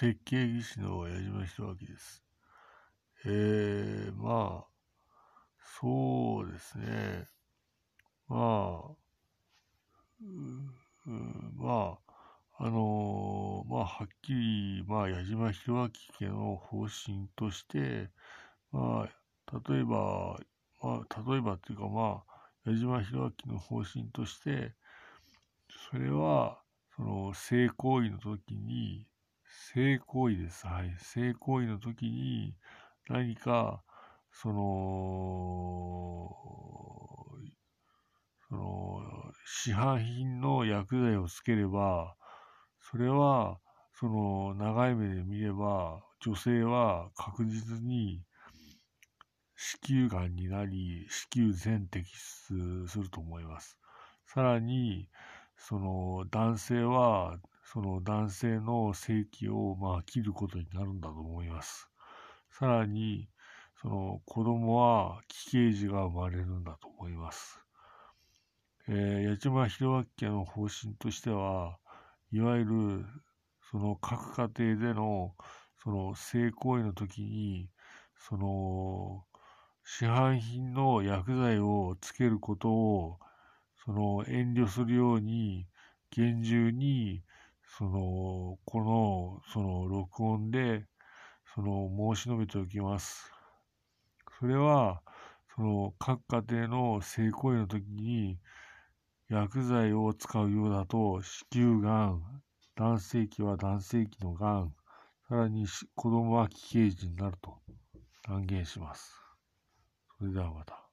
設計技師の矢島弘明です。えー、まあ、そうですね。まあ、ううまあ、あのー、まあ、はっきり、まあ、矢島弘明家の方針として、まあ、例えば、まあ、例えばっていうか、まあ、矢島弘明の方針として、それは、その、性行為の時に、性行為です。はい。性行為の時に何か、その、その、市販品の薬剤をつければ、それは、その、長い目で見れば、女性は確実に子宮がんになり、子宮全摘出すると思います。さらに、その男性はその男性の性器をまあ切ることになるんだと思います。さらに、その子供は奇形児が生まれるんだと思います。えー、八島弘明家の方針としては、いわゆるその各家庭でのその性行為の時に、その市販品の薬剤をつけることをその遠慮するように厳重にその、この、その、録音で、その、申し述べておきます。それは、その、各家庭の性行為の時に、薬剤を使うようだと、子宮がん、男性器は男性器のがん、さらに子供は奇形児になると断言します。それではまた。